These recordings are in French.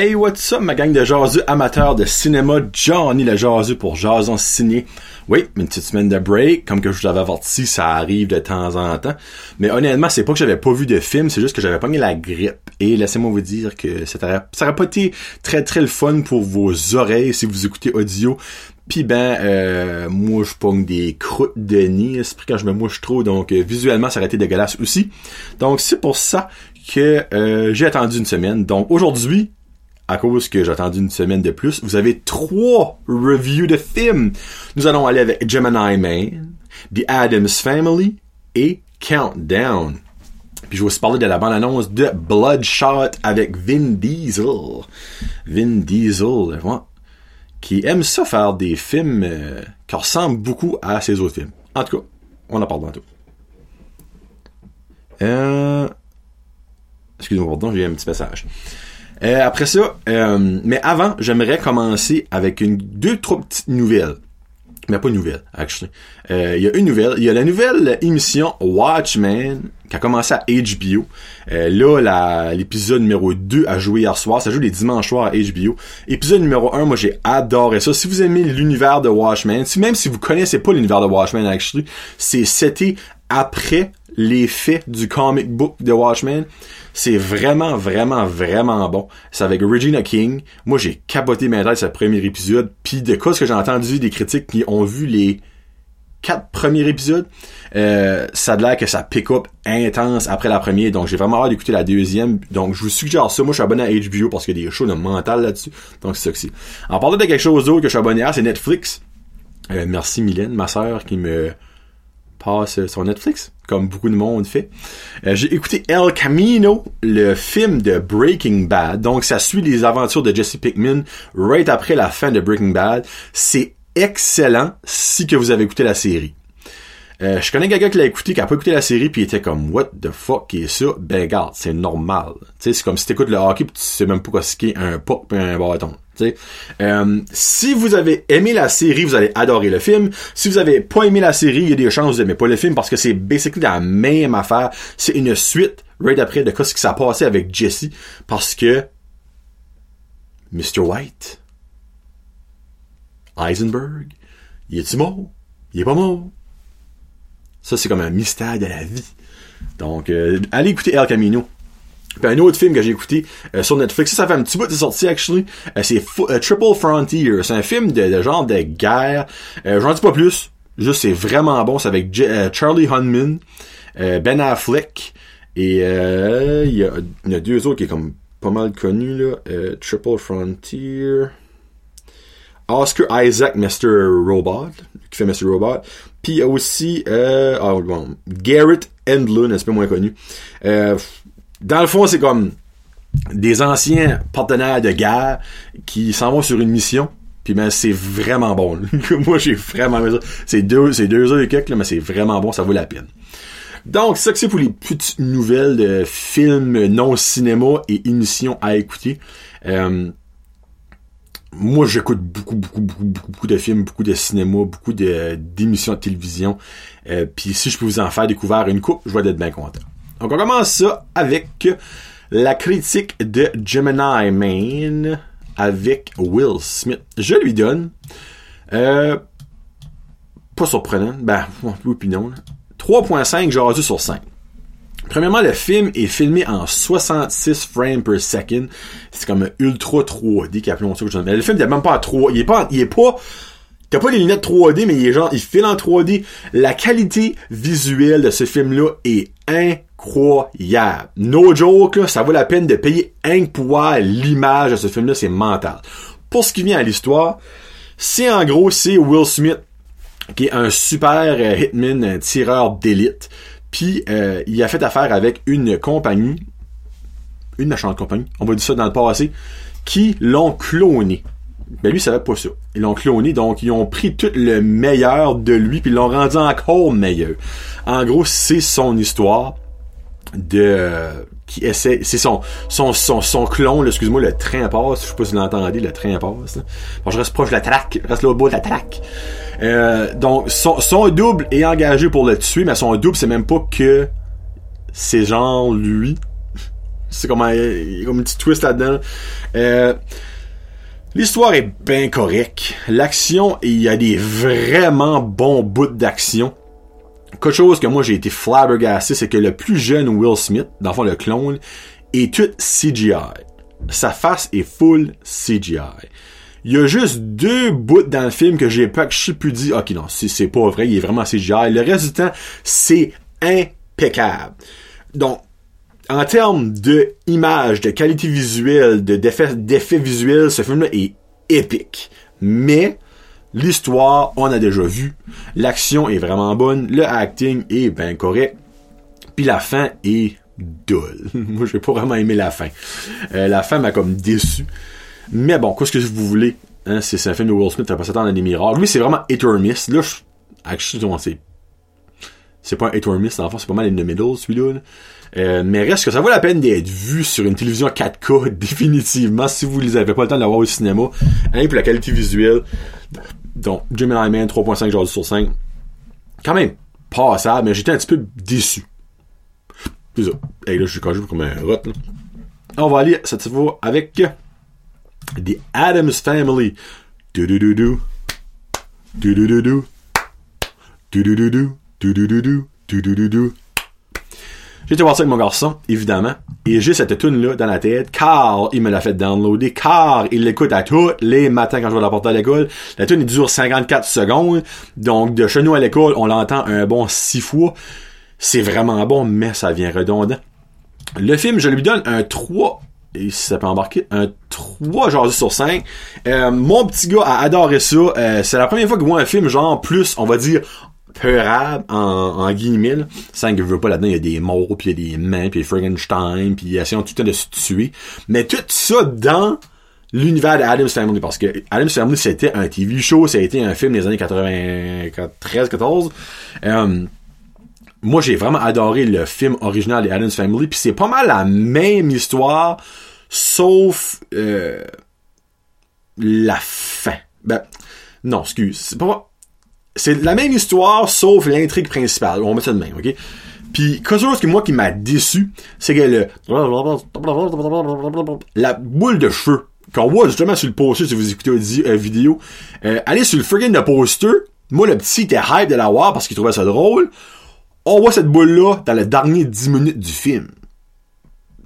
Hey, what's up, ma gang de jaseux amateurs de cinéma, Johnny le jaseux pour Jason Signé. Oui, une petite semaine de break, comme que je vous avais averti, ça arrive de temps en temps. Mais honnêtement, c'est pas que j'avais pas vu de film, c'est juste que j'avais pogné la grippe. Et laissez-moi vous dire que ça aurait, pas été très très le fun pour vos oreilles si vous écoutez audio. Puis ben, euh, moi je pogne des croûtes de nez, c'est quand je me mouche trop, donc euh, visuellement ça aurait été dégueulasse aussi. Donc c'est pour ça que euh, j'ai attendu une semaine. Donc aujourd'hui, à cause que j'ai attendu une semaine de plus, vous avez trois reviews de films. Nous allons aller avec Gemini Man, The Addams Family et Countdown. Puis je vais aussi parler de la bande-annonce de Bloodshot avec Vin Diesel. Vin Diesel, ouais, qui aime ça faire des films euh, qui ressemblent beaucoup à ses autres films. En tout cas, on en parle bientôt. Euh... Excusez-moi, pardon, j'ai un petit passage. Euh, après ça, euh, mais avant, j'aimerais commencer avec une deux trois petites nouvelles. Mais pas une nouvelle, actually. Euh, Il y a une nouvelle. Il y a la nouvelle émission Watchmen qui a commencé à HBO. Euh, là, l'épisode numéro 2 a joué hier soir. Ça joue les dimanches soirs à HBO. Épisode numéro 1, moi j'ai adoré ça. Si vous aimez l'univers de Watchmen, si, même si vous connaissez pas l'univers de Watchmen, actually, c'est c'était après les faits du comic book de Watchmen. C'est vraiment, vraiment, vraiment bon. C'est avec Regina King. Moi, j'ai capoté ma tête ce premier épisode. Puis de quoi ce que j'ai entendu des critiques qui ont vu les quatre premiers épisodes, euh, ça a l'air que ça pick up intense après la première. Donc, j'ai vraiment hâte d'écouter la deuxième. Donc, je vous suggère ça. Moi, je suis abonné à HBO parce qu'il y a des shows de mental là-dessus. Donc, c'est ça. En parlant de quelque chose d'autre que je suis abonné à, c'est Netflix. Euh, merci Mylène, ma sœur, qui me passe sur Netflix, comme beaucoup de monde fait. Euh, j'ai écouté El Camino, le film de Breaking Bad. Donc, ça suit les aventures de Jesse Pickman right après la fin de Breaking Bad. C'est excellent si que vous avez écouté la série. Euh, je connais quelqu'un qui l'a écouté, qui a pas écouté la série, puis il était comme What the fuck est ça? Ben regarde, c'est normal. C'est comme si t'écoutes le hockey, puis tu sais même pas ce qu'est un puck puis un bâton. Euh, si vous avez aimé la série, vous allez adorer le film. Si vous avez pas aimé la série, il y a des chances que vous aimez pas le film parce que c'est basically la même affaire. C'est une suite, right après, de ce qui s'est passé avec Jesse, parce que Mr. White, Heisenberg, il est-tu mort? Il est pas mort? Ça, c'est comme un mystère de la vie. Donc, euh, allez écouter El Camino. Puis un autre film que j'ai écouté euh, sur Netflix, ça, ça fait un petit bout de sorti, actually. Euh, c'est Triple Frontier. C'est un film de, genre de guerre. J'en dis pas plus. Juste, c'est vraiment bon. C'est avec Charlie Hunman, Ben Affleck, et il y, a, deux autres qui est comme pas mal connus, là. Triple Frontier... Oscar Isaac, Mr. Robot, qui fait Mr. Robot. Puis aussi euh, ah, bon, Garrett Endlund, un peu moins connu. Euh, dans le fond, c'est comme des anciens partenaires de guerre qui s'en vont sur une mission. Puis ben c'est vraiment bon. Moi j'ai vraiment aimé ça. C'est deux, c'est deux heures et quelques, là, mais c'est vraiment bon, ça vaut la peine. Donc, ça que c'est pour les petites nouvelles de films non cinéma et émissions à écouter. Euh, moi, j'écoute beaucoup, beaucoup, beaucoup, beaucoup, beaucoup de films, beaucoup de cinéma, beaucoup de, d'émissions de télévision. Euh, Puis si je peux vous en faire découvrir une coupe, je vais être bien content. Donc, on commence ça avec la critique de Gemini Man avec Will Smith. Je lui donne... Euh, pas surprenant. Ben, oui puis non. là. 3.5 jaseux sur 5. Premièrement, le film est filmé en 66 frames per second. C'est comme un ultra 3D qui appelons ça. Mais le film, il est même pas à 3. Il est pas, il est pas, t'as pas les lunettes 3D, mais il est genre, il file en 3D. La qualité visuelle de ce film-là est incroyable. No joke, ça vaut la peine de payer un voir l'image de ce film-là, c'est mental. Pour ce qui vient à l'histoire, c'est en gros, c'est Will Smith qui est un super euh, hitman, un tireur d'élite. Puis euh, il a fait affaire avec une compagnie, une méchante compagnie, on va dire ça dans le passé, qui l'ont cloné. Ben lui, il savait pas ça. Ils l'ont cloné, donc ils ont pris tout le meilleur de lui, puis ils l'ont rendu encore meilleur. En gros, c'est son histoire de euh, qui essaie c'est son son son son clone excuse-moi le train passe je sais pas si vous l'entendez le train passe. Bon, je reste proche de la traque je reste là au bout de la traque euh, donc son, son double est engagé pour le tuer mais son double c'est même pas que c'est genre lui C'est comme, a comme un petit twist là-dedans. Euh, L'histoire est bien correcte. L'action, il y a des vraiment bons bouts d'action. Quelque chose que moi j'ai été flabbergasté, c'est que le plus jeune Will Smith, dans le fond le clone, est tout CGI. Sa face est full CGI. Il y a juste deux bouts dans le film que j'ai pas que je plus dit, ok non, c'est pas vrai, il est vraiment CGI. Le reste du temps, c'est impeccable. Donc, en termes de de qualité visuelle, de d'effets visuels, ce film-là est épique. Mais l'histoire, on a déjà vu. L'action est vraiment bonne, le acting est bien correct. Puis la fin est dull. Moi, j'ai pas vraiment aimé la fin. Euh, la fin m'a comme déçu. Mais bon, qu'est-ce que vous voulez? Hein, c'est un film de Will Smith, t'as pas s'attendre à des miracles. Lui, c'est vraiment hit miss. Là, je, c'est, c'est pas un hit or miss, dans le c'est pas mal in the middle, celui-là. Euh, mais reste que ça vaut la peine d'être vu sur une télévision 4K, définitivement, si vous les avez pas le temps de l'avoir au cinéma. Hein, pour la qualité visuelle. Donc, Gemini Man, 3.5 jours sur 5. Quand même, passable, mais j'étais un petit peu déçu. C'est. Et là, je suis quand comme un rot, On va aller cette fois avec The Adams Family. Été voir ça avec mon garçon, évidemment. Et j'ai cette tune là dans la tête, car il me l'a fait downloader, car il l'écoute à tous les matins quand je vais la porter à l'école. La tune dure 54 secondes. Donc, de chez nous à l'école, on l'entend un bon 6 fois. C'est vraiment bon, mais ça vient redondant. Le film, je lui donne un 3 et ça peut embarquer un 3 genre sur 5. Euh, mon petit gars a adoré ça. Euh, c'est la première fois que je vois un film genre plus, on va dire, peurable en, en guillemets. Sans que je veux pas là-dedans, il y a des morts, puis il y a des mains, puis Frankenstein, puis ils essayent tout le temps de se tuer. Mais tout ça dans l'univers d'Adam's Family, parce que Adam's Family, c'était un TV show, ça a été un film des années 93-14. Euh, moi, j'ai vraiment adoré le film original de Adam's Family, puis c'est pas mal la même histoire, sauf euh, la fin. Ben, non, excuse, c'est pas c'est la même histoire, sauf l'intrigue principale. On mettre ça de même, ok? Puis, quelque chose que moi qui m'a déçu, c'est que le... La boule de cheveux, qu'on voit justement sur le poster, si vous écoutez la vidéo, euh, allez sur le friggin' de poster, moi le petit était hype de la voir parce qu'il trouvait ça drôle, on voit cette boule-là dans les derniers 10 minutes du film.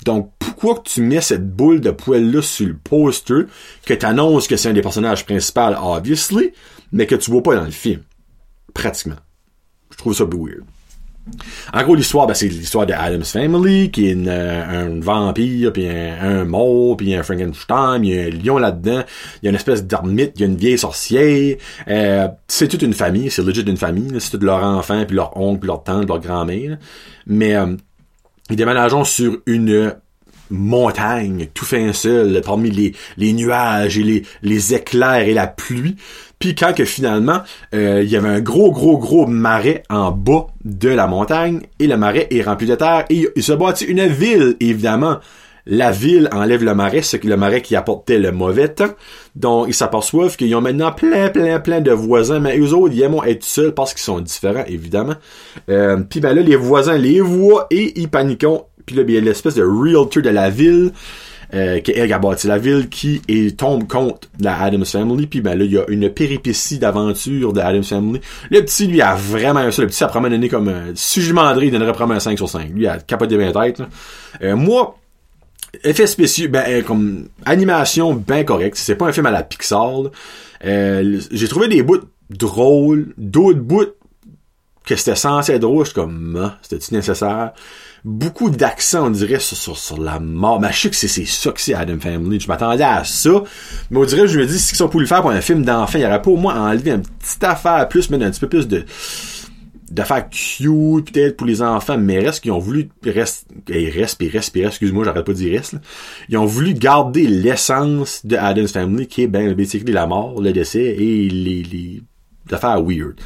Donc, pourquoi que tu mets cette boule de poil-là sur le poster, que t'annonces que c'est un des personnages principaux, obviously, mais que tu vois pas dans le film? Pratiquement. Je trouve ça weird. En gros, l'histoire, ben, c'est l'histoire de Adam's Family, qui est euh, un vampire, puis un, un mort, puis un Frankenstein, il y a un lion là-dedans, il y a une espèce d'ermite, il y a une vieille sorcière. Euh, c'est toute une famille, c'est legit une famille, c'est tous leurs enfants, puis leur oncle, puis leur tante, leur grand-mère. Mais euh, ils déménagent sur une montagne, tout fin seul, parmi les, les nuages et les, les éclairs et la pluie. Puis quand que finalement, euh, il y avait un gros, gros, gros marais en bas de la montagne, et le marais est rempli de terre, et il se bâtit une ville, évidemment. La ville enlève le marais, ce que le marais qui apportait le mauvais temps. Donc, ils s'aperçoivent qu'ils ont maintenant plein, plein, plein de voisins, mais eux autres, ils aiment être seuls parce qu'ils sont différents, évidemment. Euh, puis ben là, les voisins les voient et ils paniquent. Puis là, ben, il y a l'espèce de realtor de la ville euh, qui a bâti la ville, qui est, tombe contre la Adams Family, puis ben là, il y a une péripétie d'aventure de Adams Family. Le petit, lui, a vraiment ça. Le petit, ça probablement donné comme... Euh, si je il donnerait probablement un 5 sur 5. Lui, il a capoté bien tête. Euh, moi, effet spéciaux, ben, euh, comme animation bien correct. C'est pas un film à la Pixar. Euh, j'ai trouvé des bouts drôles, d'autres bouts que c'était censé être drôle. Je suis comme, ah, c'était-tu nécessaire? Beaucoup d'accent, on dirait, sur, sur, la mort. Mais je sais que c'est ça que c'est Adam Family. Je m'attendais à ça. Mais on dirait, je me dis, si on pouvait le faire pour un film d'enfant, il y aurait pas au moins enlevé une petite affaire plus, mettre un petit peu plus de d'affaires cute peut-être pour les enfants mais reste qu'ils ont voulu reste et reste et reste excuse-moi j'arrête pas de dire reste ils ont voulu garder l'essence de Adam's Family qui est ben basically la mort le décès et les, les affaires weird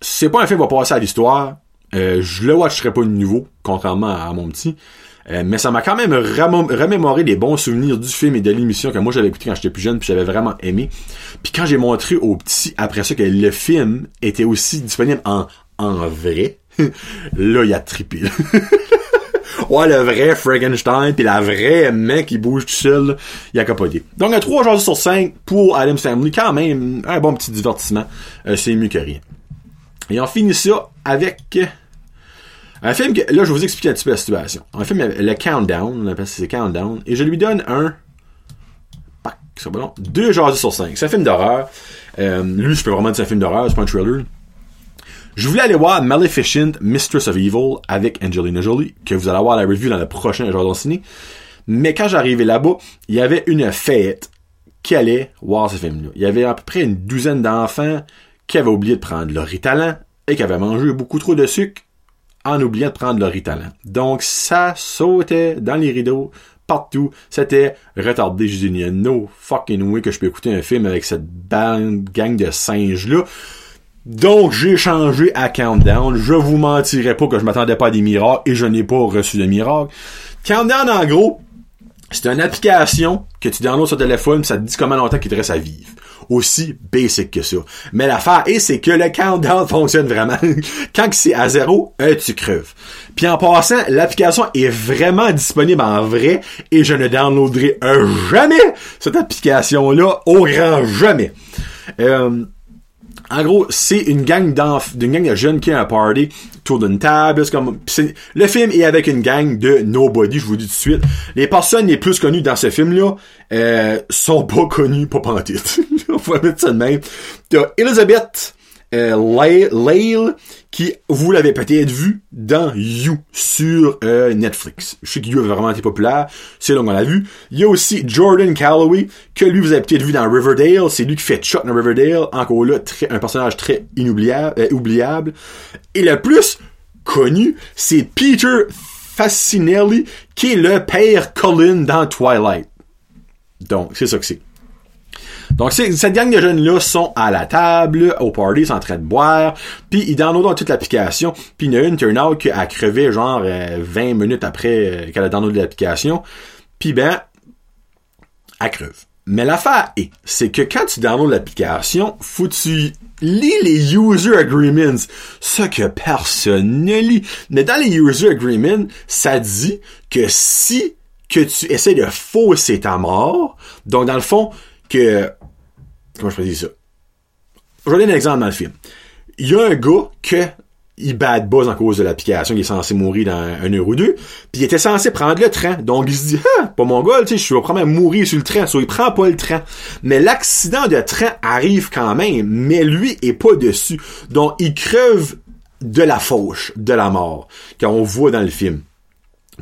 c'est pas un film qui va passer à l'histoire euh, je le watcherai pas de nouveau, contrairement à, mon petit. Euh, mais ça m'a quand même remémoré des bons souvenirs du film et de l'émission que moi j'avais écouté quand j'étais plus jeune puis j'avais vraiment aimé. Puis quand j'ai montré au petit après ça que le film était aussi disponible en en vrai, là, il a trippé. ouais, le vrai Frankenstein, puis la vraie mec qui bouge tout seul, il a capoté. Donc, un 3 jours sur 5 pour Adam Family, quand même, un bon petit divertissement. Euh, c'est mieux que rien. Et on finit ça avec un film que, là, je vais vous expliquer un petit peu la situation. Un film, le Countdown, on appelle ça Countdown, et je lui donne un, pac, c'est bon, 2 jours sur 5. C'est un film d'horreur. Euh, lui, je peux vraiment dire c'est un film d'horreur, c'est pas un thriller. Je voulais aller voir Maleficent, Mistress of Evil avec Angelina Jolie, que vous allez voir la review dans le prochain Jardin Ciné. Mais quand j'arrivais là-bas, il y avait une fête qui allait voir ce film-là. Il y avait à peu près une douzaine d'enfants qui avaient oublié de prendre leur ritalin et qui avaient mangé beaucoup trop de sucre en oubliant de prendre leur ritalin. Donc, ça sautait dans les rideaux, partout. C'était retardé. Je dis, no fucking way que je peux écouter un film avec cette gang de singes-là. Donc, j'ai changé à Countdown. Je vous mentirais pas que je m'attendais pas à des miracles et je n'ai pas reçu de miracles. Countdown, en gros, c'est une application que tu downloads sur téléphone, ça te dit comment longtemps qu'il te reste à vivre. Aussi basic que ça. Mais l'affaire est, c'est que le countdown fonctionne vraiment. Quand c'est à zéro, euh, tu creves. Puis en passant, l'application est vraiment disponible en vrai et je ne downloaderai jamais cette application-là au grand jamais. Euh, en gros, c'est une gang d'une gang de jeunes qui a un party autour d'une table. Comme, le film est avec une gang de nobody, je vous dis tout de suite. Les personnes les plus connues dans ce film-là euh, sont pas connues, pas pantites. On va mettre ça de même. T'as Elizabeth euh, qui, vous l'avez peut-être vu dans You sur euh, Netflix. Je sais que You a vraiment été populaire, c'est là qu'on l'a vu. Il y a aussi Jordan Calloway, que lui vous avez peut-être vu dans Riverdale, c'est lui qui fait Chuck dans Riverdale, encore là, un personnage très inoubliable, euh, oubliable. Et le plus connu, c'est Peter Facinelli, qui est le père Colin dans Twilight. Donc, c'est ça que c'est. Donc, cette gang de jeunes-là sont à la table, au party, sont en train de boire, puis ils downloadent toute l'application, puis il y en a une turn out qui a crevé genre euh, 20 minutes après euh, qu'elle a downloadé l'application, puis ben, elle creve. Mais l'affaire est, c'est que quand tu downloads l'application, faut tu lis les user agreements, ce que personne ne lit. Mais dans les user agreements, ça dit que si que tu essaies de fausser ta mort, donc dans le fond, que comment je peux ça? Je vais donner un exemple dans le film. Il y a un gars que il bad buzz en cause de l'application, il est censé mourir dans un heure ou deux, puis il était censé prendre le train. Donc il se dit, ah, pas mon gars, tu sais, je vais probablement mourir sur le train, soit il prend pas le train. Mais l'accident de train arrive quand même, mais lui est pas dessus. Donc il creve de la fauche, de la mort, qu'on voit dans le film.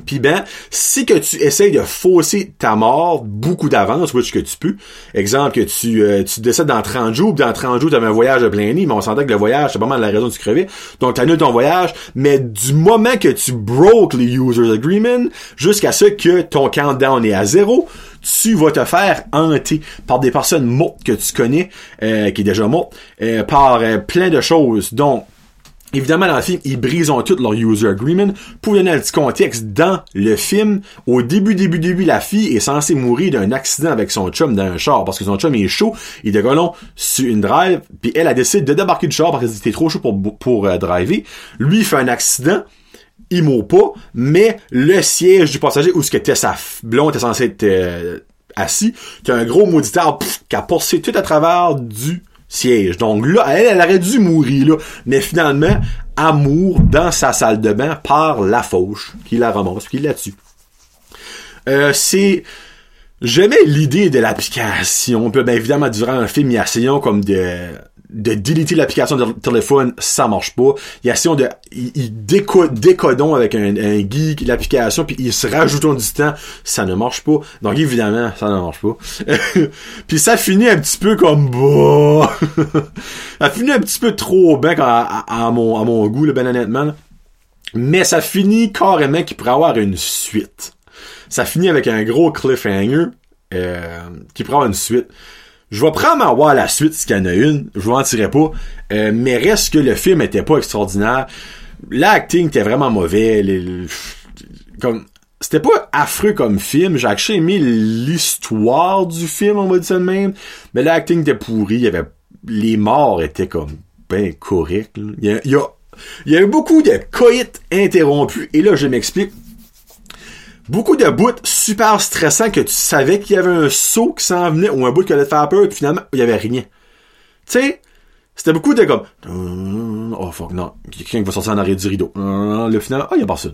Puis ben, si que tu essayes de fausser ta mort beaucoup d'avance, which que tu peux, exemple que tu, euh, tu décèdes dans 30 jours, puis dans 30 jours, tu avais un voyage de plein nid, mais on s'entend que le voyage, c'est pas mal la raison de tu. Donc, tu ton voyage, mais du moment que tu broke les users agreement, jusqu'à ce que ton countdown est à zéro, tu vas te faire hanter par des personnes mortes que tu connais, euh, qui est déjà morte, euh, par euh, plein de choses. Donc, Évidemment, dans le film, ils brisent tout leur user agreement. Pour donner un petit contexte, dans le film, au début, début, début, la fille est censée mourir d'un accident avec son chum dans un char, parce que son chum est chaud, il décolle sur une drive, puis elle a décidé de débarquer du char parce qu'elle était trop chaud pour, pour euh, driver. Lui, il fait un accident, il mourra pas, mais le siège du passager où ce que était sa blonde était censé être euh, assis, t'as un gros maudit qui a passé tout à travers du siège. Donc là, elle, elle aurait dû mourir là, mais finalement, amour dans sa salle de bain par la fauche qui la ramasse, qui la tue. Euh, c'est J'aimais l'idée de l'application. Puis bien évidemment, durant le film, il y a comme de de déliter l'application de téléphone, ça marche pas. Il y a de décodons avec un, un geek l'application puis ils se rajoutent du temps, ça ne marche pas. Donc évidemment, ça ne marche pas. puis ça finit un petit peu comme bah. ça finit un petit peu trop bien à, à- à mon à mon goût, là, ben honnêtement. Mais ça finit carrément qu'il pourrait avoir une suite. Ça finit avec un gros cliffhanger euh, qui pourrait avoir une suite. Je vais probablement voir la suite s'il y en a une. Je vous en tirerai pas. Euh, mais reste que le film était pas extraordinaire. L'acting était vraiment mauvais. Comme c'était pas affreux comme film. J'ai actually aimé l'histoire du film, on va dire ça de même. Mais l'acting était pourri. Il y avait les morts étaient comme ben corrects. Il y a, y a Il y a eu beaucoup de coïts interrompus, et là, je m'explique. Beaucoup de bouts super stressants que tu savais qu'il y avait un saut qui s'en venait, ou un bout qui allait te faire peur, puis finalement, il y avait rien. Tu sais, c'était beaucoup de comme, oh fuck, non, quelqu'un qui va sortir en arrière du rideau. Le final, oh, il a pas ça.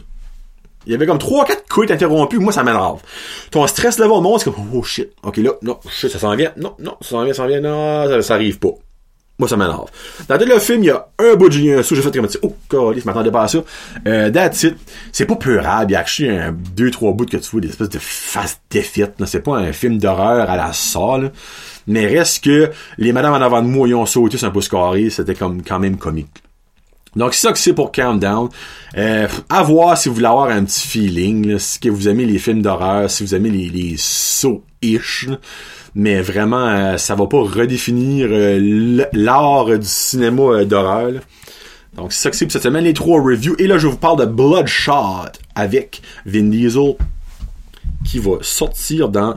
Il y avait comme 3-4 couilles interrompus, moi ça m'énerve. Ton stress level monte, c'est comme, oh shit, ok là, non, shit, ça s'en vient, non, non, ça s'en vient, ça s'en vient, non, ça arrive pas. Moi, ça m'énerve. Dans tout le film, il y a un bout de Julien Sou, j'ai fait comme ça, oh, colis, je m'attendais pas à ça. Euh, that's it. C'est pas peurable, il y a actually un, deux, trois bouts que tu vois, des espèces de face défaites, C'est pas un film d'horreur à la salle, Mais reste que les madames en avant de moi, ils ont sauté sur un pouce carré, c'était comme, quand même comique. Donc, c'est ça que c'est pour Countdown. Euh, à voir si vous voulez avoir un petit feeling, là, si vous aimez les films d'horreur, si vous aimez les, les sauts-ish. Mais vraiment, euh, ça va pas redéfinir euh, l'art du cinéma euh, d'horreur. Donc, c'est ça que c'est pour cette semaine, les trois reviews. Et là, je vous parle de Bloodshot avec Vin Diesel qui va sortir dans...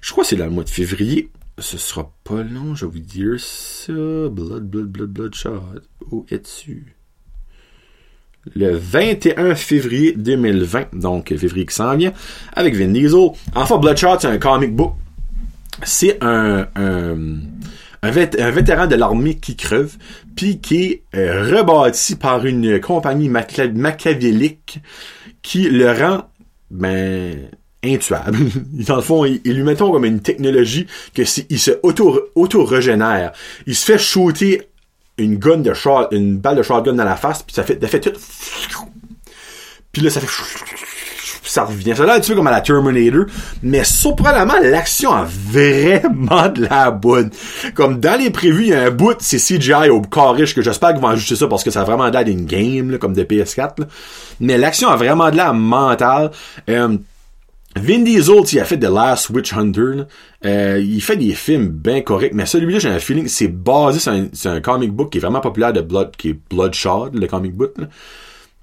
Je crois que c'est le mois de février. Ce sera pas long, je vais vous dire ça. Blood, Blood, Blood, Bloodshot. Où es-tu? le 21 février 2020, donc février qui s'en vient, avec Vin Diesel. Enfin, Bloodshot, c'est un comic book. C'est un, vétéran de l'armée qui creve, puis qui est euh, rebâti par une compagnie machiavélique qui le rend, ben, intuable. Dans le fond, il, lui mettons comme une technologie que il se auto, auto-régénère. Il se fait shooter une gun de une balle de shotgun dans la face, puis fait, ça fait tout. Puis là, ça fait ça revient. Ça a un petit peu comme à la Terminator, mais surprenamment, l'action a vraiment de la bonne. Comme dans les prévus, il y a un bout, c'est CGI au riche que j'espère qu'ils vont ajuster ça parce que ça a vraiment l'air d'une game, comme de PS4. Mais l'action a vraiment de la mentale. Euh, Vin Diesel, il a fait The Last Witch Hunter. Euh, il fait des films bien corrects, mais celui-là, j'ai un feeling, c'est basé sur un, comic book qui est vraiment populaire de Blood, qui est Bloodshot, le comic book.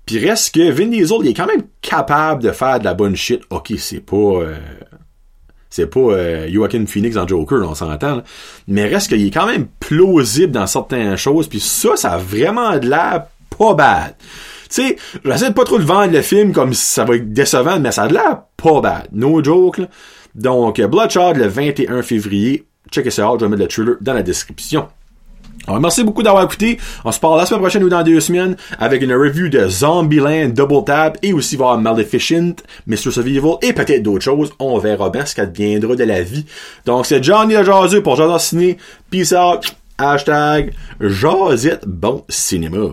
Puis reste que Vin Diesel, il est quand même capable de faire de la bonne shit. Ok, c'est pas... Euh, c'est pas euh, Joaquin Phoenix dans Joker, on s'entend. Mais reste qu'il est quand même plausible dans certaines choses. Puis ça, ça a vraiment de l'air pas bad. Tu sais, j'essaie de pas trop le vendre le film comme ça va être décevant, mais ça a de l'air pas bad. No joke, Donc, Bloodshot le 21 février. Checkez ça out, je vais mettre le trailer dans la description. Alors, merci beaucoup d'avoir écouté. On se parle la semaine prochaine ou dans deux semaines avec une review de Zombieland Double Tap et aussi voir Maleficent, Mr. Survival et peut-être d'autres choses. On verra bien ce qu'elle deviendra de la vie. Donc, c'est Johnny le Jaseux pour Jaser Ciné. Peace out. Hashtag Jazette Bon Cinéma.